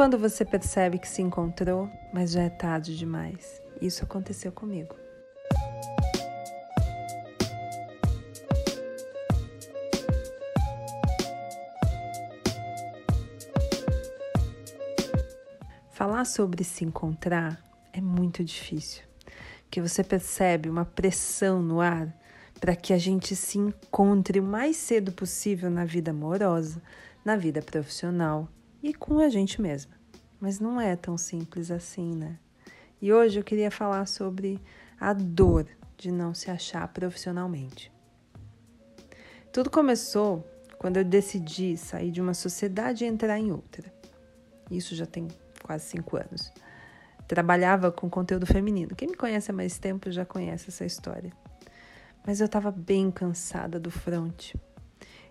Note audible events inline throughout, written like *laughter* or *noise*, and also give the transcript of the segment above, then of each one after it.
quando você percebe que se encontrou, mas já é tarde demais? Isso aconteceu comigo. Falar sobre se encontrar é muito difícil, porque você percebe uma pressão no ar para que a gente se encontre o mais cedo possível na vida amorosa, na vida profissional e com a gente mesma. Mas não é tão simples assim, né? E hoje eu queria falar sobre a dor de não se achar profissionalmente. Tudo começou quando eu decidi sair de uma sociedade e entrar em outra. Isso já tem quase cinco anos. Trabalhava com conteúdo feminino. Quem me conhece há mais tempo já conhece essa história. Mas eu estava bem cansada do front.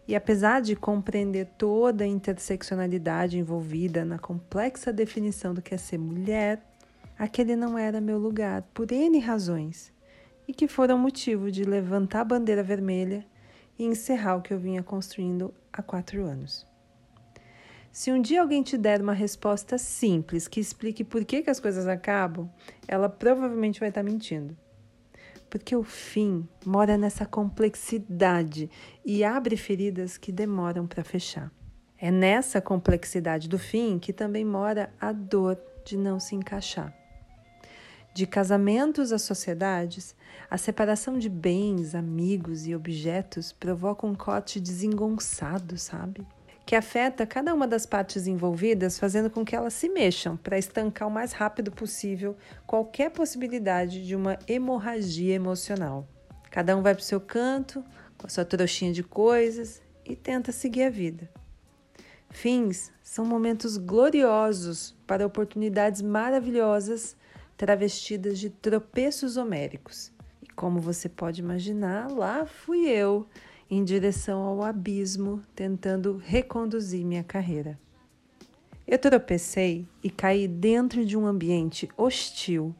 E apesar de compreender toda a interseccionalidade envolvida na complexa definição do que é ser mulher, aquele não era meu lugar, por N razões, e que foram motivo de levantar a bandeira vermelha e encerrar o que eu vinha construindo há quatro anos. Se um dia alguém te der uma resposta simples que explique por que, que as coisas acabam, ela provavelmente vai estar mentindo. Porque o fim mora nessa complexidade e abre feridas que demoram para fechar. É nessa complexidade do fim que também mora a dor de não se encaixar. De casamentos a sociedades, a separação de bens, amigos e objetos provoca um corte desengonçado, sabe? Que afeta cada uma das partes envolvidas, fazendo com que elas se mexam para estancar o mais rápido possível qualquer possibilidade de uma hemorragia emocional. Cada um vai para o seu canto, com a sua trouxinha de coisas e tenta seguir a vida. Fins são momentos gloriosos para oportunidades maravilhosas travestidas de tropeços homéricos. E como você pode imaginar, lá fui eu em direção ao abismo, tentando reconduzir minha carreira. Eu tropecei e caí dentro de um ambiente hostil,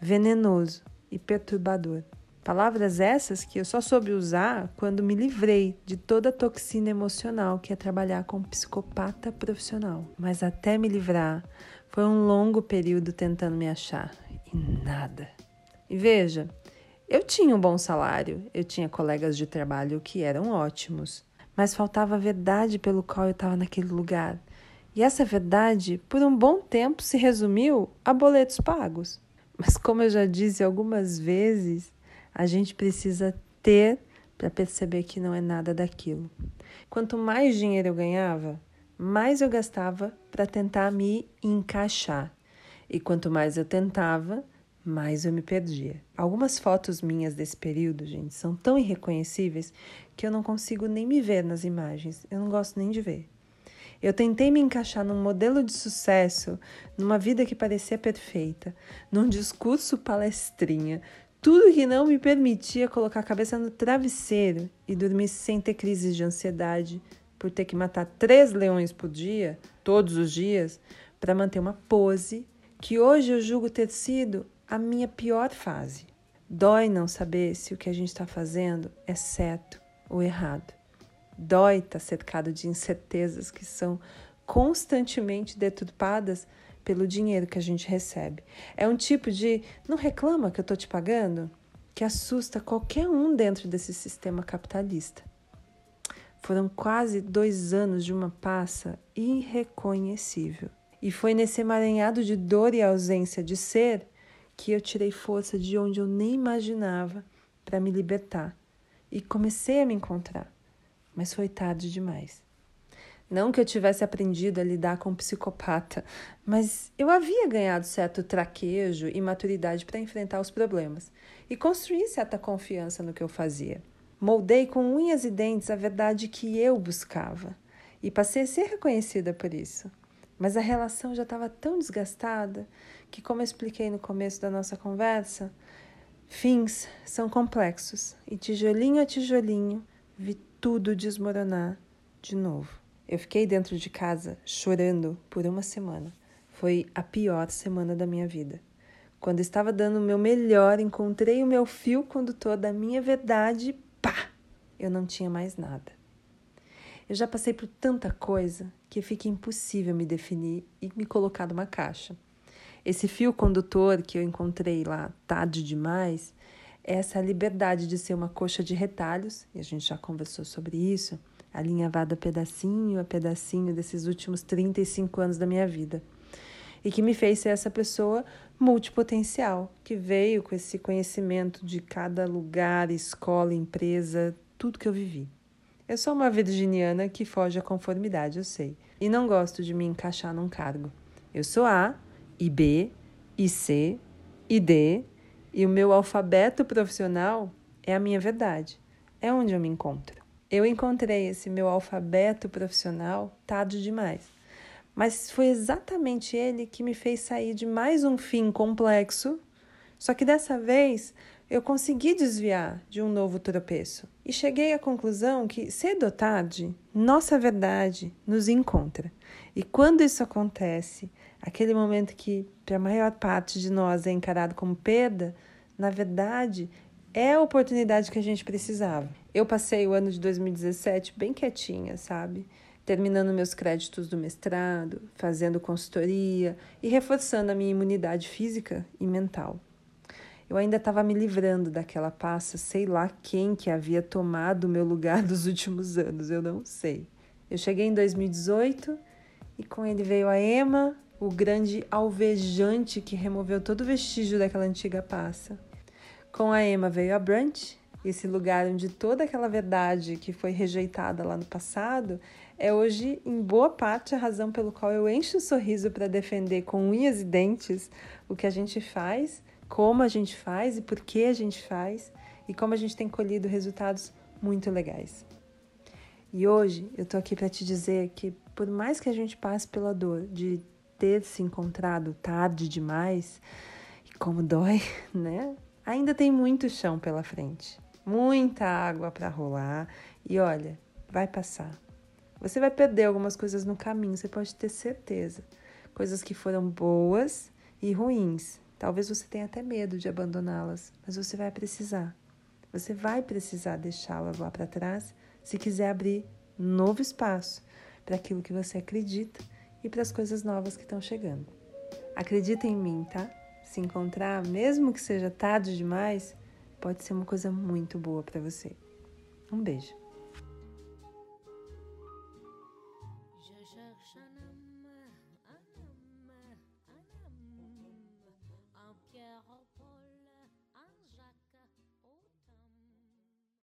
venenoso e perturbador. Palavras essas que eu só soube usar quando me livrei de toda a toxina emocional que é trabalhar com psicopata profissional. Mas até me livrar, foi um longo período tentando me achar e nada. E veja, eu tinha um bom salário, eu tinha colegas de trabalho que eram ótimos, mas faltava a verdade pelo qual eu estava naquele lugar. E essa verdade, por um bom tempo, se resumiu a boletos pagos. Mas, como eu já disse algumas vezes, a gente precisa ter para perceber que não é nada daquilo. Quanto mais dinheiro eu ganhava, mais eu gastava para tentar me encaixar. E quanto mais eu tentava, mais eu me perdia. Algumas fotos minhas desse período, gente, são tão irreconhecíveis que eu não consigo nem me ver nas imagens. Eu não gosto nem de ver. Eu tentei me encaixar num modelo de sucesso, numa vida que parecia perfeita, num discurso palestrinha, tudo que não me permitia colocar a cabeça no travesseiro e dormir sem ter crises de ansiedade por ter que matar três leões por dia, todos os dias, para manter uma pose que hoje eu julgo ter sido a minha pior fase. Dói não saber se o que a gente está fazendo é certo ou errado. Dói estar tá cercado de incertezas que são constantemente deturpadas pelo dinheiro que a gente recebe. É um tipo de não reclama que eu estou te pagando que assusta qualquer um dentro desse sistema capitalista. Foram quase dois anos de uma passa irreconhecível. E foi nesse emaranhado de dor e ausência de ser que eu tirei força de onde eu nem imaginava para me libertar e comecei a me encontrar, mas foi tarde demais. Não que eu tivesse aprendido a lidar com um psicopata, mas eu havia ganhado certo traquejo e maturidade para enfrentar os problemas e construir certa confiança no que eu fazia. Moldei com unhas e dentes a verdade que eu buscava e passei a ser reconhecida por isso. Mas a relação já estava tão desgastada que, como eu expliquei no começo da nossa conversa, fins são complexos e tijolinho a tijolinho vi tudo desmoronar de novo. Eu fiquei dentro de casa chorando por uma semana. Foi a pior semana da minha vida. Quando estava dando o meu melhor, encontrei o meu fio condutor da minha verdade, pá! Eu não tinha mais nada. Eu já passei por tanta coisa que fica impossível me definir e me colocar numa caixa. Esse fio condutor que eu encontrei lá tarde demais é essa liberdade de ser uma coxa de retalhos, e a gente já conversou sobre isso, alinhavada pedacinho a pedacinho desses últimos 35 anos da minha vida. E que me fez ser essa pessoa multipotencial, que veio com esse conhecimento de cada lugar, escola, empresa, tudo que eu vivi. Eu sou uma virginiana que foge à conformidade, eu sei. E não gosto de me encaixar num cargo. Eu sou A, e B, e C, e D, e o meu alfabeto profissional é a minha verdade. É onde eu me encontro. Eu encontrei esse meu alfabeto profissional tarde demais. Mas foi exatamente ele que me fez sair de mais um fim complexo, só que dessa vez eu consegui desviar de um novo tropeço e cheguei à conclusão que, cedo ou tarde, nossa verdade nos encontra. E quando isso acontece, aquele momento que, para a maior parte de nós, é encarado como perda, na verdade, é a oportunidade que a gente precisava. Eu passei o ano de 2017 bem quietinha, sabe? Terminando meus créditos do mestrado, fazendo consultoria e reforçando a minha imunidade física e mental. Eu ainda estava me livrando daquela passa, sei lá quem que havia tomado o meu lugar *laughs* nos últimos anos, eu não sei. Eu cheguei em 2018 e com ele veio a Ema, o grande alvejante que removeu todo vestígio daquela antiga passa. Com a Ema veio a Brunch, esse lugar onde toda aquela verdade que foi rejeitada lá no passado é hoje, em boa parte, a razão pelo qual eu encho o sorriso para defender com unhas e dentes o que a gente faz como a gente faz e por que a gente faz e como a gente tem colhido resultados muito legais. E hoje eu tô aqui para te dizer que por mais que a gente passe pela dor de ter se encontrado tarde demais, e como dói, *laughs* né? Ainda tem muito chão pela frente, muita água para rolar e olha, vai passar. Você vai perder algumas coisas no caminho, você pode ter certeza. Coisas que foram boas e ruins, Talvez você tenha até medo de abandoná-las, mas você vai precisar. Você vai precisar deixá-las lá para trás se quiser abrir novo espaço para aquilo que você acredita e para as coisas novas que estão chegando. Acredita em mim, tá? Se encontrar, mesmo que seja tarde demais, pode ser uma coisa muito boa para você. Um beijo.